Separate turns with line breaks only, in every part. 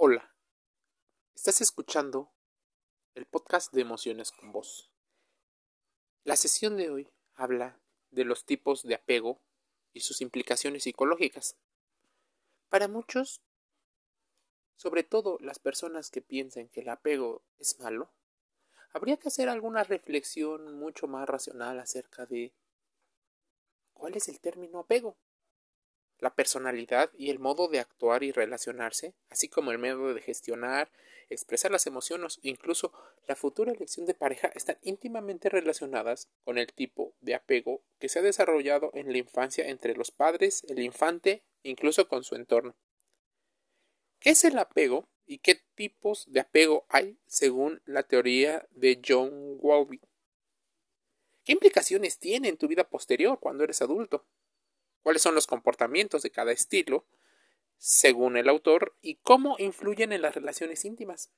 Hola, estás escuchando el podcast de emociones con vos. La sesión de hoy habla de los tipos de apego y sus implicaciones psicológicas. Para muchos, sobre todo las personas que piensan que el apego es malo, habría que hacer alguna reflexión mucho más racional acerca de cuál es el término apego la personalidad y el modo de actuar y relacionarse, así como el modo de gestionar, expresar las emociones e incluso la futura elección de pareja están íntimamente relacionadas con el tipo de apego que se ha desarrollado en la infancia entre los padres, el infante e incluso con su entorno. ¿Qué es el apego y qué tipos de apego hay según la teoría de John Walby? ¿Qué implicaciones tiene en tu vida posterior cuando eres adulto? Cuáles son los comportamientos de cada estilo, según el autor, y cómo influyen en las relaciones íntimas.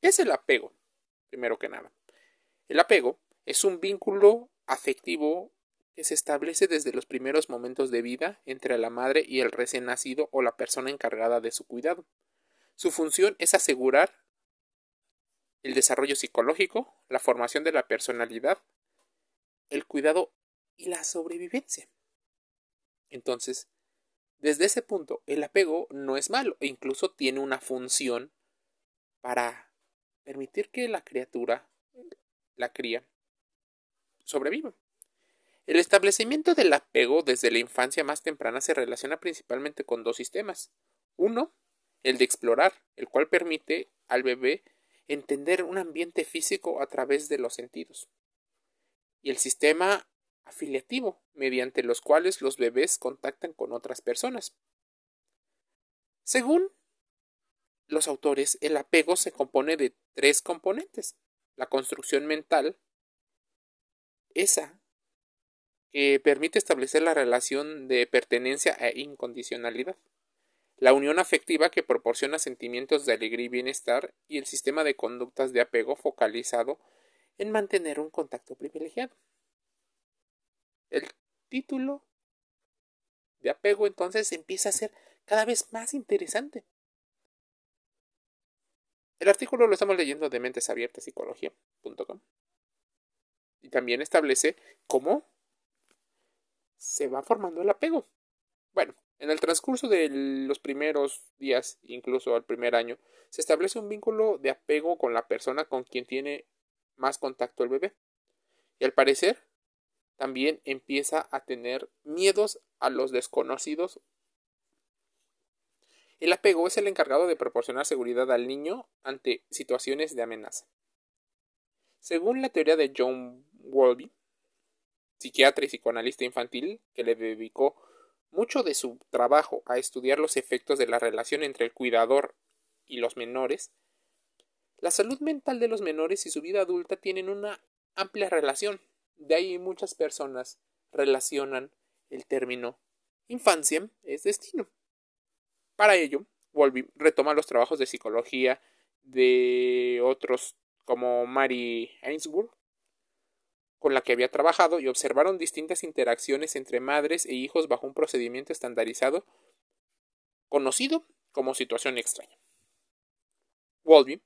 ¿Qué es el apego? Primero que nada. El apego es un vínculo afectivo que se establece desde los primeros momentos de vida entre la madre y el recién nacido o la persona encargada de su cuidado. Su función es asegurar el desarrollo psicológico, la formación de la personalidad, el cuidado y la sobrevivencia. Entonces, desde ese punto, el apego no es malo e incluso tiene una función para permitir que la criatura, la cría, sobreviva. El establecimiento del apego desde la infancia más temprana se relaciona principalmente con dos sistemas. Uno, el de explorar, el cual permite al bebé entender un ambiente físico a través de los sentidos. Y el sistema afiliativo, mediante los cuales los bebés contactan con otras personas. Según los autores, el apego se compone de tres componentes. La construcción mental, esa que permite establecer la relación de pertenencia e incondicionalidad. La unión afectiva que proporciona sentimientos de alegría y bienestar y el sistema de conductas de apego focalizado en mantener un contacto privilegiado. El título de apego entonces empieza a ser cada vez más interesante. El artículo lo estamos leyendo de mentes abiertas y también establece cómo se va formando el apego. Bueno, en el transcurso de los primeros días, incluso al primer año, se establece un vínculo de apego con la persona con quien tiene más contacto el bebé. Y al parecer, también empieza a tener miedos a los desconocidos. El apego es el encargado de proporcionar seguridad al niño ante situaciones de amenaza. Según la teoría de John Wolby, psiquiatra y psicoanalista infantil, que le dedicó mucho de su trabajo a estudiar los efectos de la relación entre el cuidador y los menores, la salud mental de los menores y su vida adulta tienen una amplia relación. De ahí muchas personas relacionan el término infancia es destino. Para ello, Wolby retoma los trabajos de psicología de otros como Mary Ainsworth, con la que había trabajado y observaron distintas interacciones entre madres e hijos bajo un procedimiento estandarizado conocido como situación extraña. Wolby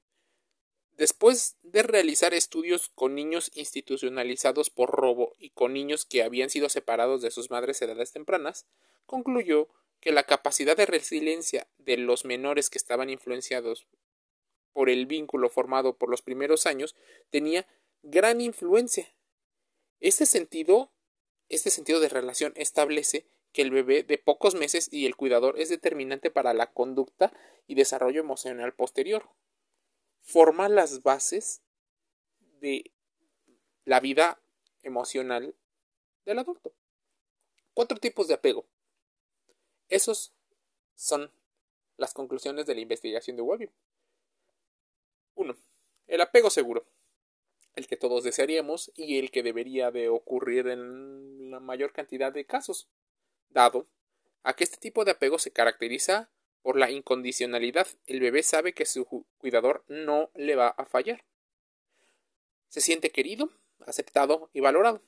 Después de realizar estudios con niños institucionalizados por robo y con niños que habían sido separados de sus madres edades tempranas, concluyó que la capacidad de resiliencia de los menores que estaban influenciados por el vínculo formado por los primeros años tenía gran influencia. Este sentido, este sentido de relación establece que el bebé de pocos meses y el cuidador es determinante para la conducta y desarrollo emocional posterior forma las bases de la vida emocional del adulto. Cuatro tipos de apego. Esos son las conclusiones de la investigación de Webby. 1. El apego seguro. El que todos desearíamos y el que debería de ocurrir en la mayor cantidad de casos, dado a que este tipo de apego se caracteriza por la incondicionalidad, el bebé sabe que su cuidador no le va a fallar. Se siente querido, aceptado y valorado.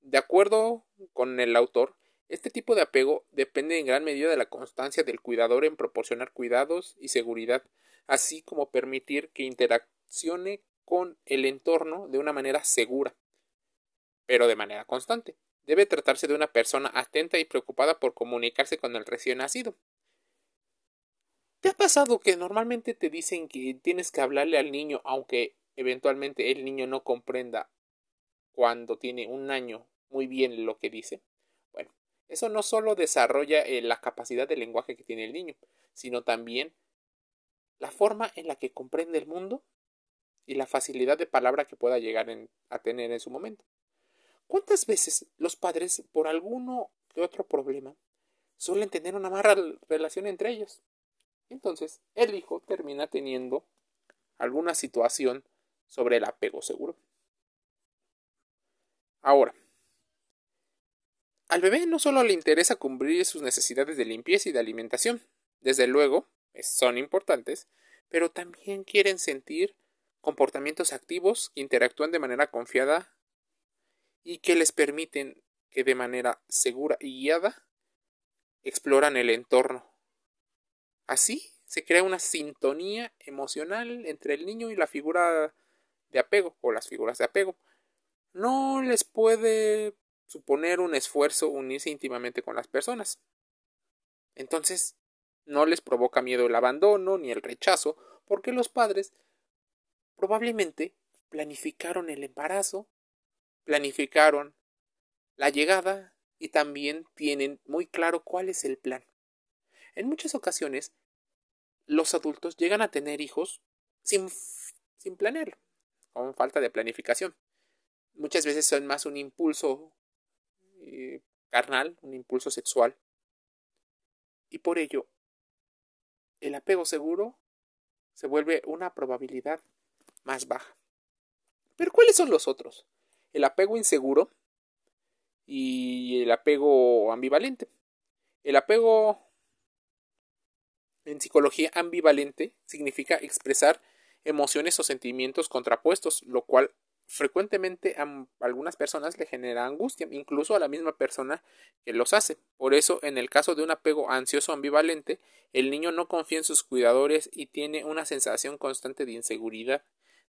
De acuerdo con el autor, este tipo de apego depende en gran medida de la constancia del cuidador en proporcionar cuidados y seguridad, así como permitir que interaccione con el entorno de una manera segura, pero de manera constante. Debe tratarse de una persona atenta y preocupada por comunicarse con el recién nacido. ¿Te ha pasado que normalmente te dicen que tienes que hablarle al niño aunque eventualmente el niño no comprenda cuando tiene un año muy bien lo que dice? Bueno, eso no solo desarrolla eh, la capacidad de lenguaje que tiene el niño, sino también la forma en la que comprende el mundo y la facilidad de palabra que pueda llegar a tener en su momento. ¿Cuántas veces los padres, por alguno que otro problema, suelen tener una mala relación entre ellos? Entonces, el hijo termina teniendo alguna situación sobre el apego seguro. Ahora, al bebé no solo le interesa cumplir sus necesidades de limpieza y de alimentación, desde luego, son importantes, pero también quieren sentir comportamientos activos que interactúan de manera confiada y que les permiten que de manera segura y guiada exploran el entorno. Así se crea una sintonía emocional entre el niño y la figura de apego o las figuras de apego. No les puede suponer un esfuerzo unirse íntimamente con las personas. Entonces, no les provoca miedo el abandono ni el rechazo, porque los padres probablemente planificaron el embarazo planificaron la llegada y también tienen muy claro cuál es el plan. En muchas ocasiones, los adultos llegan a tener hijos sin, sin planearlo, con falta de planificación. Muchas veces son más un impulso eh, carnal, un impulso sexual. Y por ello, el apego seguro se vuelve una probabilidad más baja. Pero ¿cuáles son los otros? el apego inseguro y el apego ambivalente. El apego en psicología ambivalente significa expresar emociones o sentimientos contrapuestos, lo cual frecuentemente a algunas personas le genera angustia, incluso a la misma persona que los hace. Por eso, en el caso de un apego ansioso ambivalente, el niño no confía en sus cuidadores y tiene una sensación constante de inseguridad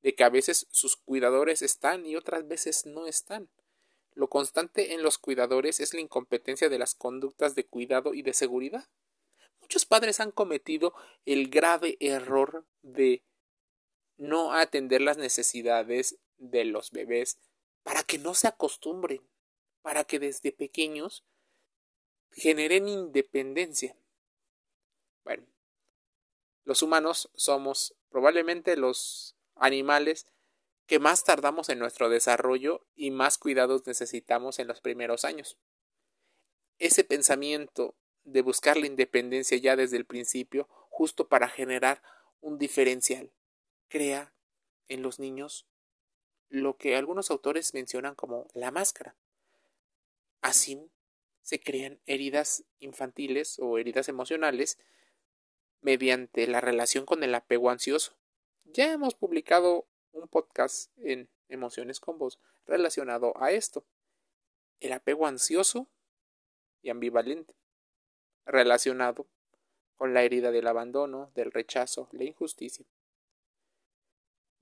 de que a veces sus cuidadores están y otras veces no están. Lo constante en los cuidadores es la incompetencia de las conductas de cuidado y de seguridad. Muchos padres han cometido el grave error de no atender las necesidades de los bebés para que no se acostumbren, para que desde pequeños generen independencia. Bueno, los humanos somos probablemente los animales que más tardamos en nuestro desarrollo y más cuidados necesitamos en los primeros años. Ese pensamiento de buscar la independencia ya desde el principio, justo para generar un diferencial, crea en los niños lo que algunos autores mencionan como la máscara. Así se crean heridas infantiles o heridas emocionales mediante la relación con el apego ansioso. Ya hemos publicado un podcast en Emociones con Vos relacionado a esto. El apego ansioso y ambivalente, relacionado con la herida del abandono, del rechazo, la injusticia.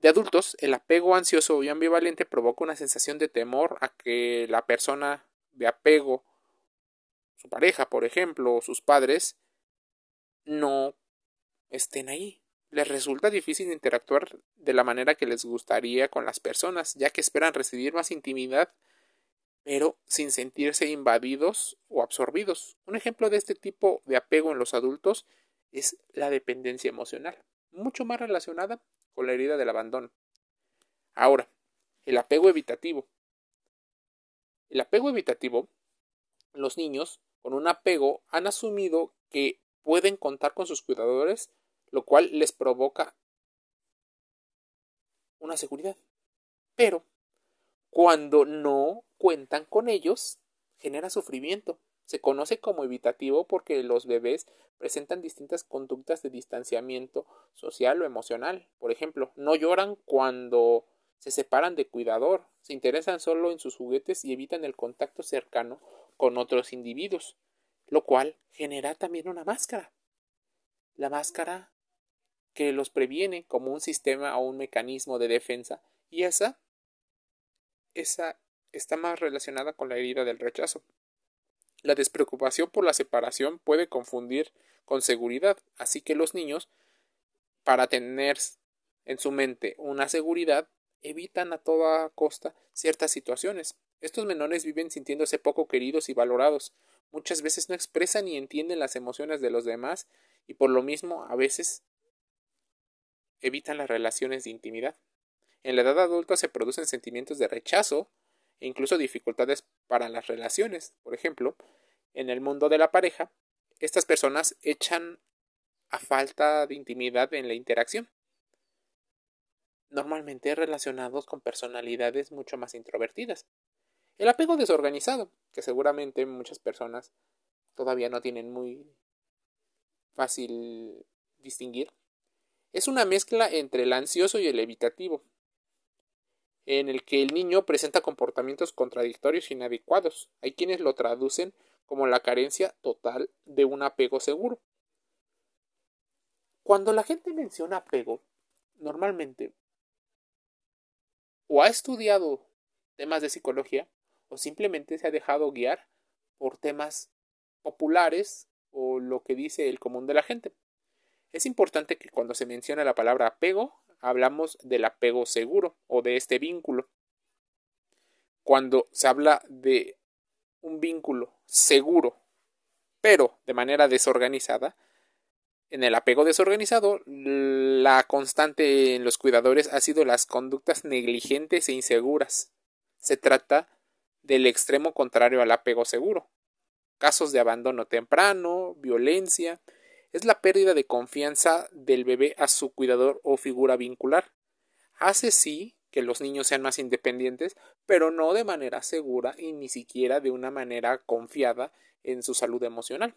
De adultos, el apego ansioso y ambivalente provoca una sensación de temor a que la persona de apego, su pareja, por ejemplo, o sus padres, no estén ahí, les resulta difícil interactuar de la manera que les gustaría con las personas, ya que esperan recibir más intimidad, pero sin sentirse invadidos o absorbidos. Un ejemplo de este tipo de apego en los adultos es la dependencia emocional, mucho más relacionada con la herida del abandono. Ahora, el apego evitativo. El apego evitativo, los niños con un apego han asumido que pueden contar con sus cuidadores lo cual les provoca una seguridad. Pero cuando no cuentan con ellos, genera sufrimiento. Se conoce como evitativo porque los bebés presentan distintas conductas de distanciamiento social o emocional. Por ejemplo, no lloran cuando se separan de cuidador, se interesan solo en sus juguetes y evitan el contacto cercano con otros individuos, lo cual genera también una máscara. La máscara que los previene como un sistema o un mecanismo de defensa y esa esa está más relacionada con la herida del rechazo. La despreocupación por la separación puede confundir con seguridad, así que los niños, para tener en su mente una seguridad, evitan a toda costa ciertas situaciones. Estos menores viven sintiéndose poco queridos y valorados. Muchas veces no expresan ni entienden las emociones de los demás y por lo mismo a veces evitan las relaciones de intimidad. En la edad adulta se producen sentimientos de rechazo incluso dificultades para las relaciones. Por ejemplo, en el mundo de la pareja, estas personas echan a falta de intimidad en la interacción, normalmente relacionados con personalidades mucho más introvertidas. El apego desorganizado, que seguramente muchas personas todavía no tienen muy fácil distinguir, es una mezcla entre el ansioso y el evitativo, en el que el niño presenta comportamientos contradictorios e inadecuados. Hay quienes lo traducen como la carencia total de un apego seguro. Cuando la gente menciona apego, normalmente o ha estudiado temas de psicología o simplemente se ha dejado guiar por temas populares o lo que dice el común de la gente. Es importante que cuando se menciona la palabra apego hablamos del apego seguro o de este vínculo. Cuando se habla de un vínculo seguro, pero de manera desorganizada, en el apego desorganizado, la constante en los cuidadores ha sido las conductas negligentes e inseguras. Se trata del extremo contrario al apego seguro. Casos de abandono temprano, violencia, es la pérdida de confianza del bebé a su cuidador o figura vincular. Hace sí que los niños sean más independientes, pero no de manera segura y ni siquiera de una manera confiada en su salud emocional.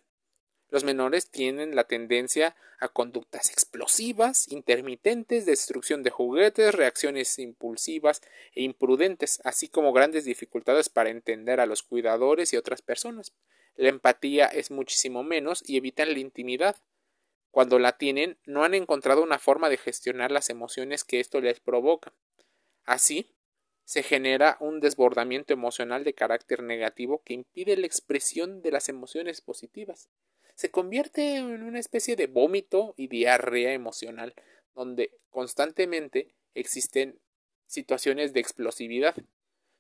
Los menores tienen la tendencia a conductas explosivas, intermitentes, destrucción de juguetes, reacciones impulsivas e imprudentes, así como grandes dificultades para entender a los cuidadores y otras personas. La empatía es muchísimo menos y evitan la intimidad. Cuando la tienen, no han encontrado una forma de gestionar las emociones que esto les provoca. Así, se genera un desbordamiento emocional de carácter negativo que impide la expresión de las emociones positivas. Se convierte en una especie de vómito y diarrea emocional, donde constantemente existen situaciones de explosividad.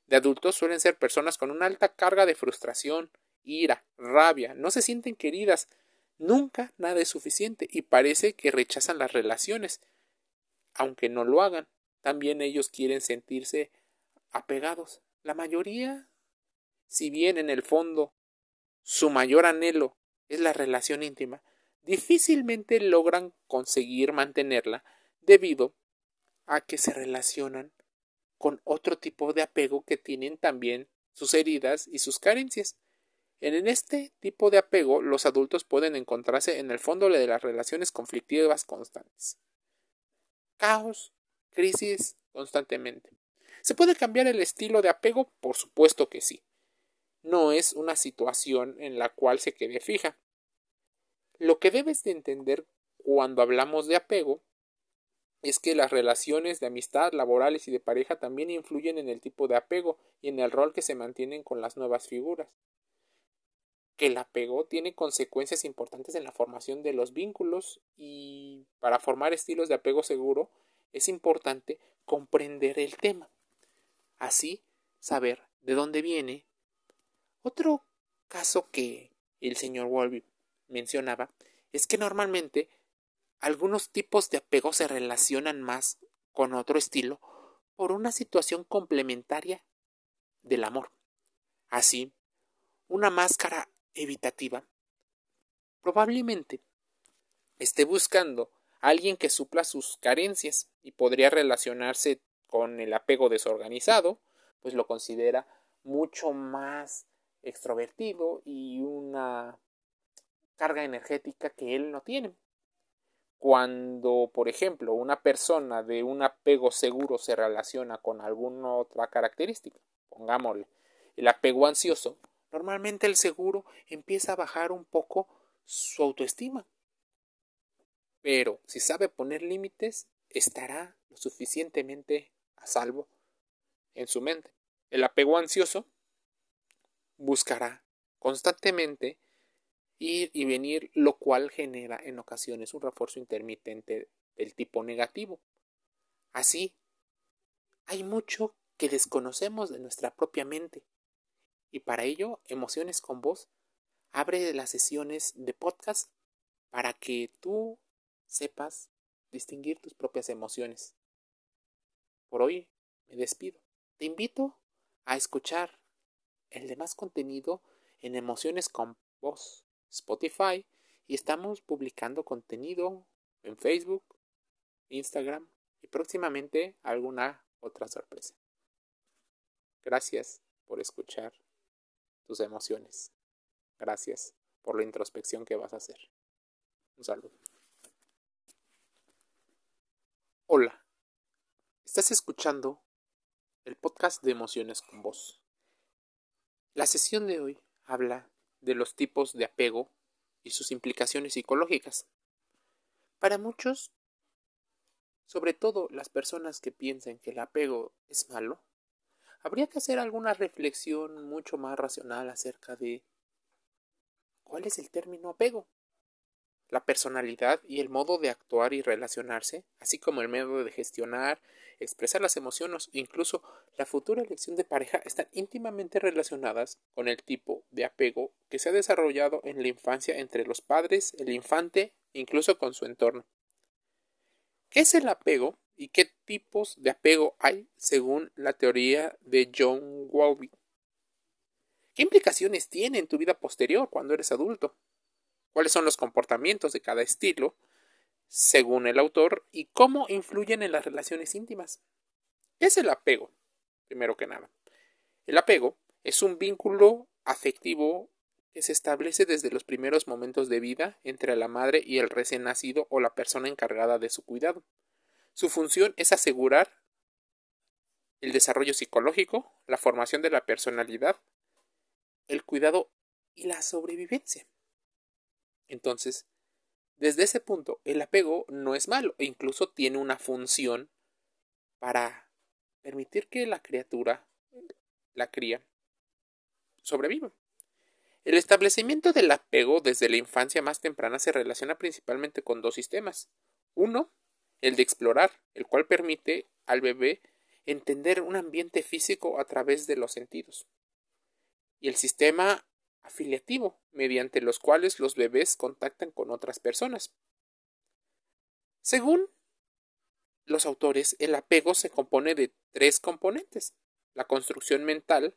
De adultos suelen ser personas con una alta carga de frustración, ira, rabia, no se sienten queridas, nunca nada es suficiente y parece que rechazan las relaciones. Aunque no lo hagan, también ellos quieren sentirse apegados. La mayoría, si bien en el fondo su mayor anhelo es la relación íntima, difícilmente logran conseguir mantenerla debido a que se relacionan con otro tipo de apego que tienen también sus heridas y sus carencias. En este tipo de apego, los adultos pueden encontrarse en el fondo de las relaciones conflictivas constantes. Caos, crisis constantemente. ¿Se puede cambiar el estilo de apego? Por supuesto que sí. No es una situación en la cual se quede fija. Lo que debes de entender cuando hablamos de apego es que las relaciones de amistad, laborales y de pareja también influyen en el tipo de apego y en el rol que se mantienen con las nuevas figuras que el apego tiene consecuencias importantes en la formación de los vínculos y para formar estilos de apego seguro es importante comprender el tema. Así, saber de dónde viene. Otro caso que el señor Wolby mencionaba es que normalmente algunos tipos de apego se relacionan más con otro estilo por una situación complementaria del amor. Así, una máscara evitativa, probablemente esté buscando a alguien que supla sus carencias y podría relacionarse con el apego desorganizado, pues lo considera mucho más extrovertido y una carga energética que él no tiene. Cuando, por ejemplo, una persona de un apego seguro se relaciona con alguna otra característica, pongámosle el apego ansioso, normalmente el seguro empieza a bajar un poco su autoestima. pero si sabe poner límites, estará lo suficientemente a salvo en su mente. El apego ansioso buscará constantemente ir y venir, lo cual genera en ocasiones un refuerzo intermitente del tipo negativo. Así, hay mucho que desconocemos de nuestra propia mente. Y para ello, Emociones con Voz abre las sesiones de podcast para que tú sepas distinguir tus propias emociones. Por hoy me despido. Te invito a escuchar el demás contenido en Emociones con Voz Spotify y estamos publicando contenido en Facebook, Instagram y próximamente alguna otra sorpresa. Gracias por escuchar tus emociones. Gracias por la introspección que vas a hacer. Un saludo. Hola. Estás escuchando el podcast de emociones con vos. La sesión de hoy habla de los tipos de apego y sus implicaciones psicológicas. Para muchos, sobre todo las personas que piensan que el apego es malo, habría que hacer alguna reflexión mucho más racional acerca de cuál es el término apego. La personalidad y el modo de actuar y relacionarse, así como el modo de gestionar, expresar las emociones e incluso la futura elección de pareja están íntimamente relacionadas con el tipo de apego que se ha desarrollado en la infancia entre los padres, el infante incluso con su entorno. ¿Qué es el apego y qué tipos de apego hay según la teoría de John Walby? ¿Qué implicaciones tiene en tu vida posterior cuando eres adulto? ¿Cuáles son los comportamientos de cada estilo según el autor y cómo influyen en las relaciones íntimas? ¿Qué es el apego? Primero que nada. El apego es un vínculo afectivo que se establece desde los primeros momentos de vida entre la madre y el recién nacido o la persona encargada de su cuidado. Su función es asegurar el desarrollo psicológico, la formación de la personalidad, el cuidado y la sobrevivencia. Entonces, desde ese punto, el apego no es malo e incluso tiene una función para permitir que la criatura, la cría, sobreviva. El establecimiento del apego desde la infancia más temprana se relaciona principalmente con dos sistemas. Uno, el de explorar, el cual permite al bebé entender un ambiente físico a través de los sentidos. Y el sistema afiliativo, mediante los cuales los bebés contactan con otras personas. Según los autores, el apego se compone de tres componentes. La construcción mental,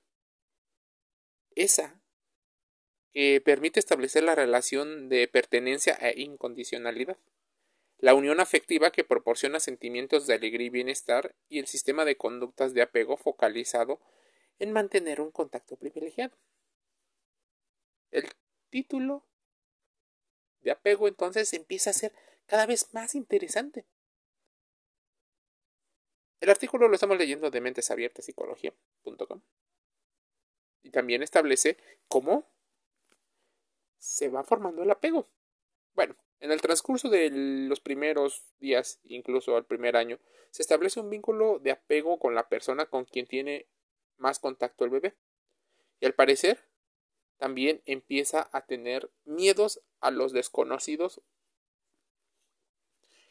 esa que permite establecer la relación de pertenencia e incondicionalidad, la unión afectiva que proporciona sentimientos de alegría y bienestar y el sistema de conductas de apego focalizado en mantener un contacto privilegiado. El título de apego entonces empieza a ser cada vez más interesante. El artículo lo estamos leyendo de mentesabiertaspsicología.com y también establece cómo se va formando el apego. Bueno, en el transcurso de los primeros días, incluso al primer año, se establece un vínculo de apego con la persona con quien tiene más contacto el bebé. Y al parecer, también empieza a tener miedos a los desconocidos.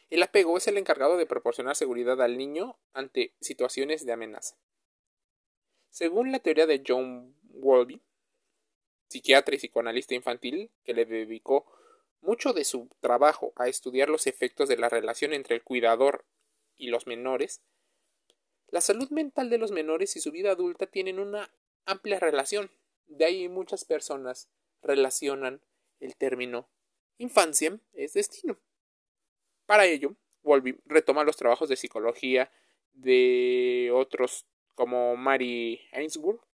El apego es el encargado de proporcionar seguridad al niño ante situaciones de amenaza. Según la teoría de John Wolby, psiquiatra y psicoanalista infantil, que le dedicó mucho de su trabajo a estudiar los efectos de la relación entre el cuidador y los menores, la salud mental de los menores y su vida adulta tienen una amplia relación. De ahí muchas personas relacionan el término infancia es destino. Para ello, Wolby retoma los trabajos de psicología de otros como Mary Ainsworth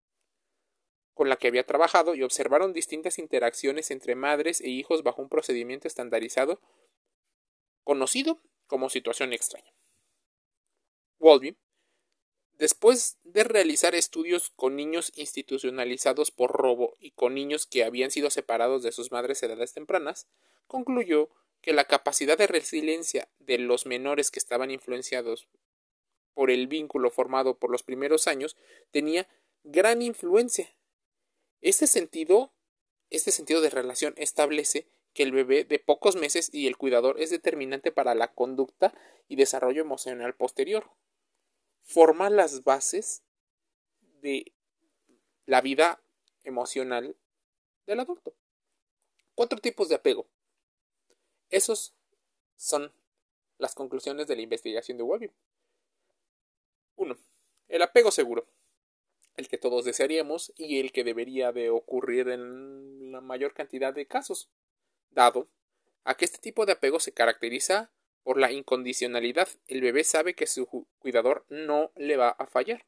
con la que había trabajado y observaron distintas interacciones entre madres e hijos bajo un procedimiento estandarizado conocido como situación extraña. Wolby, después de realizar estudios con niños institucionalizados por robo y con niños que habían sido separados de sus madres a edades tempranas, concluyó que la capacidad de resiliencia de los menores que estaban influenciados por el vínculo formado por los primeros años tenía gran influencia. Este sentido, este sentido de relación establece que el bebé de pocos meses y el cuidador es determinante para la conducta y desarrollo emocional posterior. Forma las bases de la vida emocional del adulto. Cuatro tipos de apego. Esos son las conclusiones de la investigación de Webby. 1. El apego seguro. El que todos desearíamos y el que debería de ocurrir en la mayor cantidad de casos, dado a que este tipo de apego se caracteriza por la incondicionalidad. El bebé sabe que su cuidador no le va a fallar.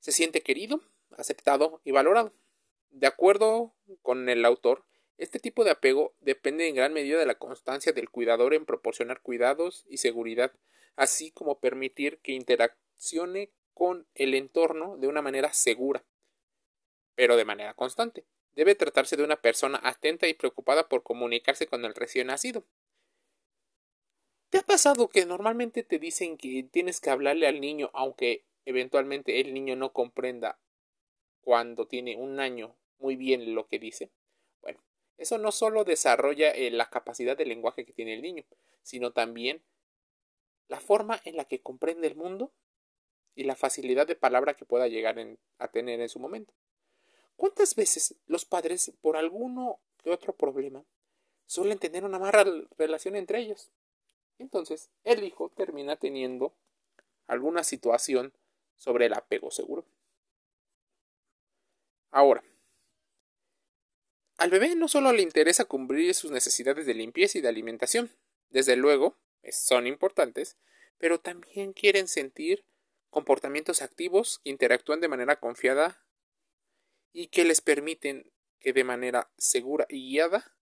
Se siente querido, aceptado y valorado. De acuerdo con el autor, este tipo de apego depende en gran medida de la constancia del cuidador en proporcionar cuidados y seguridad, así como permitir que interaccione con el entorno de una manera segura, pero de manera constante. Debe tratarse de una persona atenta y preocupada por comunicarse con el recién nacido. ¿Te ha pasado que normalmente te dicen que tienes que hablarle al niño aunque eventualmente el niño no comprenda cuando tiene un año muy bien lo que dice? Bueno, eso no solo desarrolla eh, la capacidad de lenguaje que tiene el niño, sino también la forma en la que comprende el mundo y la facilidad de palabra que pueda llegar a tener en su momento. ¿Cuántas veces los padres, por alguno que otro problema, suelen tener una mala relación entre ellos? Entonces, el hijo termina teniendo alguna situación sobre el apego seguro. Ahora, al bebé no solo le interesa cumplir sus necesidades de limpieza y de alimentación, desde luego, son importantes, pero también quieren sentir comportamientos activos que interactúan de manera confiada y que les permiten que de manera segura y guiada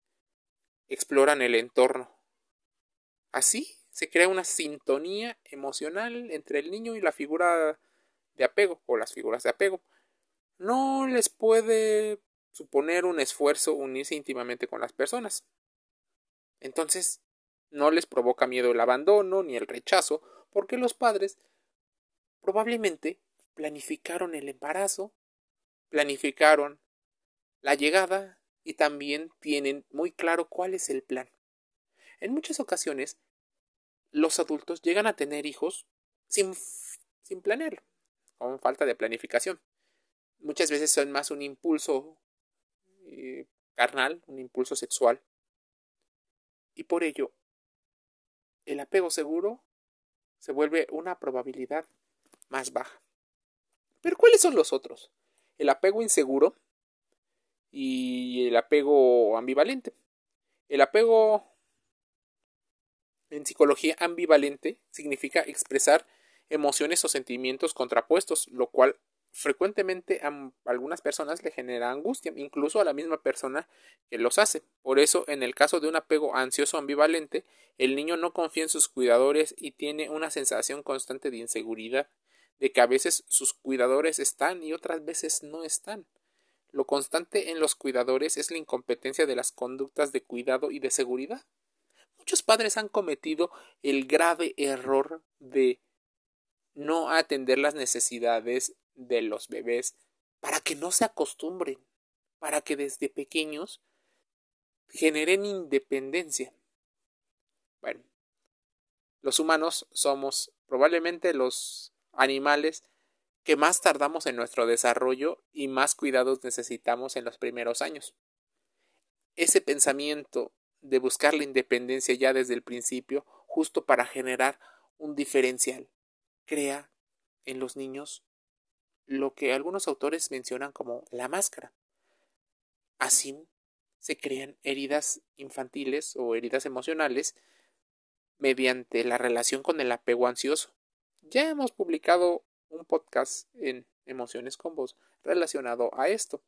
exploran el entorno. Así se crea una sintonía emocional entre el niño y la figura de apego o las figuras de apego. No les puede suponer un esfuerzo unirse íntimamente con las personas. Entonces, no les provoca miedo el abandono ni el rechazo, porque los padres probablemente planificaron el embarazo, planificaron la llegada y también tienen muy claro cuál es el plan. En muchas ocasiones, los adultos llegan a tener hijos sin, sin planearlo, con falta de planificación. Muchas veces son más un impulso eh, carnal, un impulso sexual. Y por ello el apego seguro se vuelve una probabilidad más baja. Pero ¿cuáles son los otros? El apego inseguro y el apego ambivalente. El apego en psicología ambivalente significa expresar emociones o sentimientos contrapuestos, lo cual frecuentemente a algunas personas le genera angustia, incluso a la misma persona que los hace. Por eso, en el caso de un apego ansioso ambivalente, el niño no confía en sus cuidadores y tiene una sensación constante de inseguridad, de que a veces sus cuidadores están y otras veces no están. Lo constante en los cuidadores es la incompetencia de las conductas de cuidado y de seguridad. Muchos padres han cometido el grave error de no atender las necesidades de los bebés para que no se acostumbren, para que desde pequeños generen independencia. Bueno, los humanos somos probablemente los animales que más tardamos en nuestro desarrollo y más cuidados necesitamos en los primeros años. Ese pensamiento de buscar la independencia ya desde el principio, justo para generar un diferencial, crea en los niños lo que algunos autores mencionan como la máscara. Así se crean heridas infantiles o heridas emocionales mediante la relación con el apego ansioso. Ya hemos publicado un podcast en Emociones con Vos relacionado a esto.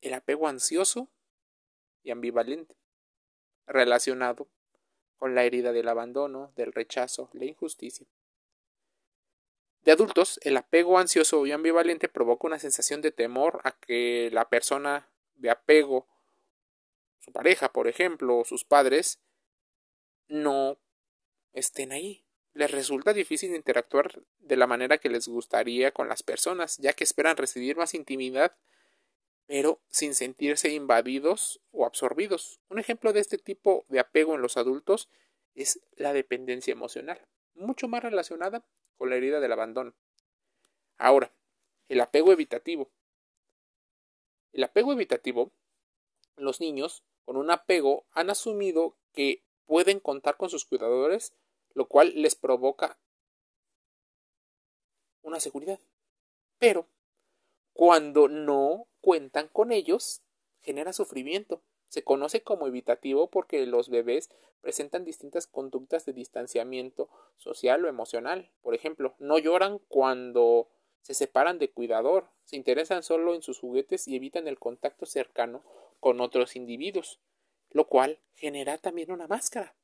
El apego ansioso y ambivalente, relacionado con la herida del abandono, del rechazo, la injusticia. De adultos, el apego ansioso y ambivalente provoca una sensación de temor a que la persona de apego su pareja, por ejemplo, o sus padres, no estén ahí. Les resulta difícil interactuar de la manera que les gustaría con las personas, ya que esperan recibir más intimidad, pero sin sentirse invadidos o absorbidos. Un ejemplo de este tipo de apego en los adultos es la dependencia emocional, mucho más relacionada con la herida del abandono. Ahora, el apego evitativo. El apego evitativo, los niños con un apego han asumido que pueden contar con sus cuidadores, lo cual les provoca una seguridad. Pero cuando no cuentan con ellos, genera sufrimiento. Se conoce como evitativo porque los bebés presentan distintas conductas de distanciamiento social o emocional. Por ejemplo, no lloran cuando se separan de cuidador, se interesan solo en sus juguetes y evitan el contacto cercano con otros individuos, lo cual genera también una máscara.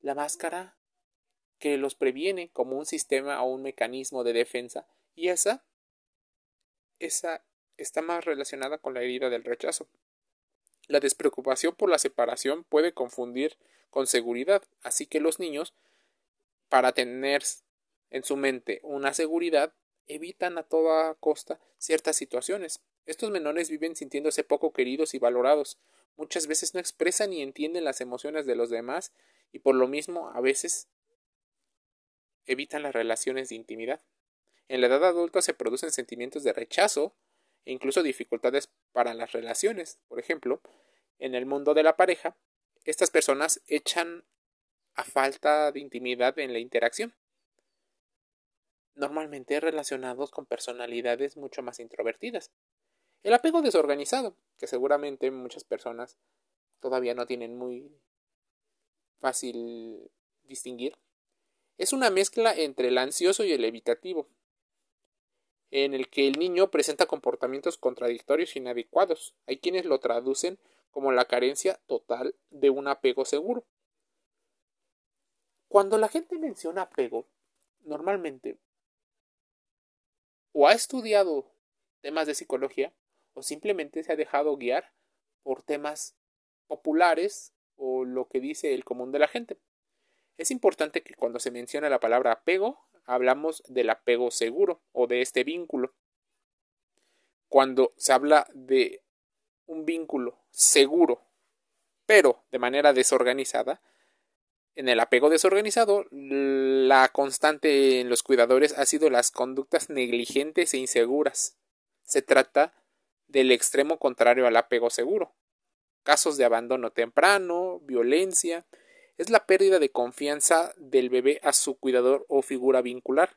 La máscara que los previene como un sistema o un mecanismo de defensa y esa esa está más relacionada con la herida del rechazo. La despreocupación por la separación puede confundir con seguridad, así que los niños, para tener en su mente una seguridad, evitan a toda costa ciertas situaciones. Estos menores viven sintiéndose poco queridos y valorados. Muchas veces no expresan ni entienden las emociones de los demás y por lo mismo a veces evitan las relaciones de intimidad. En la edad adulta se producen sentimientos de rechazo e incluso dificultades para las relaciones. Por ejemplo, en el mundo de la pareja, estas personas echan a falta de intimidad en la interacción normalmente relacionados con personalidades mucho más introvertidas. El apego desorganizado, que seguramente muchas personas todavía no tienen muy fácil distinguir, es una mezcla entre el ansioso y el evitativo, en el que el niño presenta comportamientos contradictorios e inadecuados. Hay quienes lo traducen como la carencia total de un apego seguro. Cuando la gente menciona apego, normalmente o ha estudiado temas de psicología o simplemente se ha dejado guiar por temas populares o lo que dice el común de la gente. Es importante que cuando se menciona la palabra apego, hablamos del apego seguro o de este vínculo. Cuando se habla de un vínculo seguro, pero de manera desorganizada, en el apego desorganizado, la constante en los cuidadores ha sido las conductas negligentes e inseguras. Se trata del extremo contrario al apego seguro. Casos de abandono temprano, violencia, es la pérdida de confianza del bebé a su cuidador o figura vincular.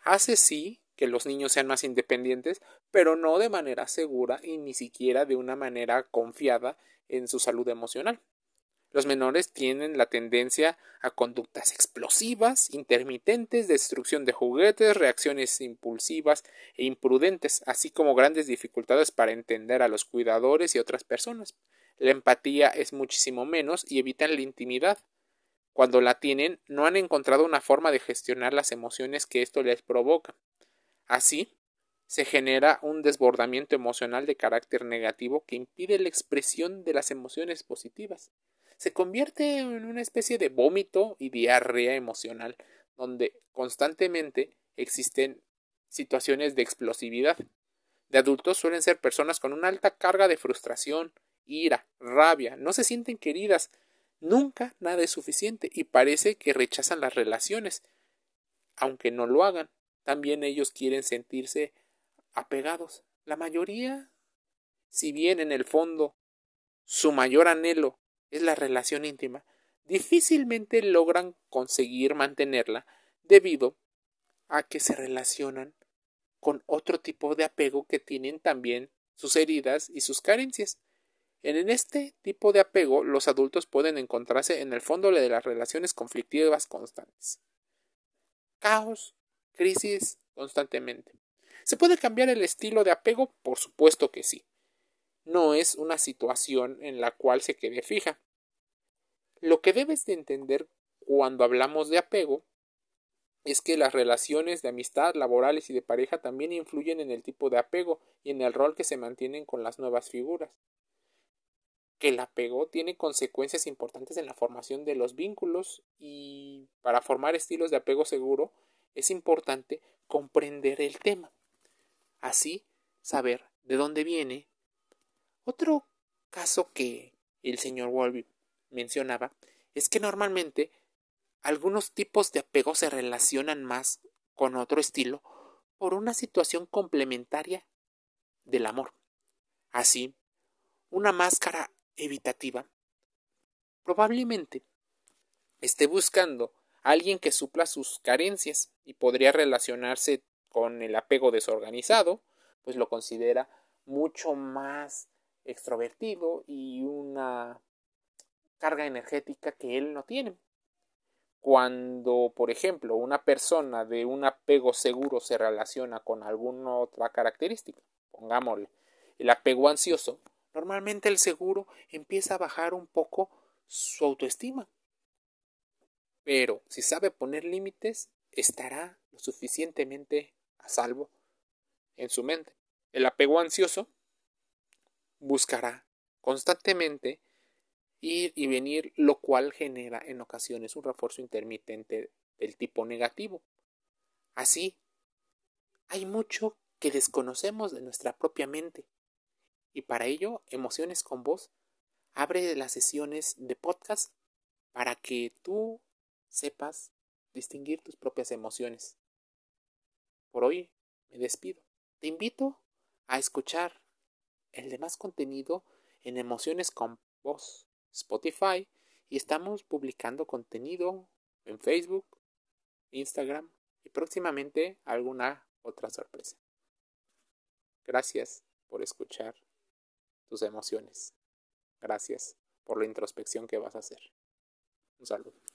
Hace sí que los niños sean más independientes, pero no de manera segura y ni siquiera de una manera confiada en su salud emocional. Los menores tienen la tendencia a conductas explosivas, intermitentes, destrucción de juguetes, reacciones impulsivas e imprudentes, así como grandes dificultades para entender a los cuidadores y otras personas. La empatía es muchísimo menos y evitan la intimidad. Cuando la tienen, no han encontrado una forma de gestionar las emociones que esto les provoca. Así, se genera un desbordamiento emocional de carácter negativo que impide la expresión de las emociones positivas se convierte en una especie de vómito y diarrea emocional, donde constantemente existen situaciones de explosividad. De adultos suelen ser personas con una alta carga de frustración, ira, rabia, no se sienten queridas, nunca nada es suficiente y parece que rechazan las relaciones, aunque no lo hagan. También ellos quieren sentirse apegados. La mayoría, si bien en el fondo su mayor anhelo es la relación íntima, difícilmente logran conseguir mantenerla debido a que se relacionan con otro tipo de apego que tienen también sus heridas y sus carencias. En este tipo de apego los adultos pueden encontrarse en el fondo de las relaciones conflictivas constantes. Caos, crisis constantemente. ¿Se puede cambiar el estilo de apego? Por supuesto que sí no es una situación en la cual se quede fija. Lo que debes de entender cuando hablamos de apego es que las relaciones de amistad, laborales y de pareja también influyen en el tipo de apego y en el rol que se mantienen con las nuevas figuras. Que el apego tiene consecuencias importantes en la formación de los vínculos y para formar estilos de apego seguro es importante comprender el tema. Así, saber de dónde viene. Otro caso que el señor Wolby mencionaba es que normalmente algunos tipos de apego se relacionan más con otro estilo por una situación complementaria del amor. Así, una máscara evitativa probablemente esté buscando a alguien que supla sus carencias y podría relacionarse con el apego desorganizado, pues lo considera mucho más extrovertido y una carga energética que él no tiene. Cuando, por ejemplo, una persona de un apego seguro se relaciona con alguna otra característica, pongámosle el apego ansioso, normalmente el seguro empieza a bajar un poco su autoestima. Pero si sabe poner límites, estará lo suficientemente a salvo en su mente. El apego ansioso buscará constantemente ir y venir, lo cual genera en ocasiones un refuerzo intermitente del tipo negativo. Así, hay mucho que desconocemos de nuestra propia mente. Y para ello, Emociones con Voz abre las sesiones de podcast para que tú sepas distinguir tus propias emociones. Por hoy me despido. Te invito a escuchar el demás contenido en Emociones con Voz Spotify y estamos publicando contenido en Facebook, Instagram y próximamente alguna otra sorpresa. Gracias por escuchar tus emociones. Gracias por la introspección que vas a hacer. Un saludo.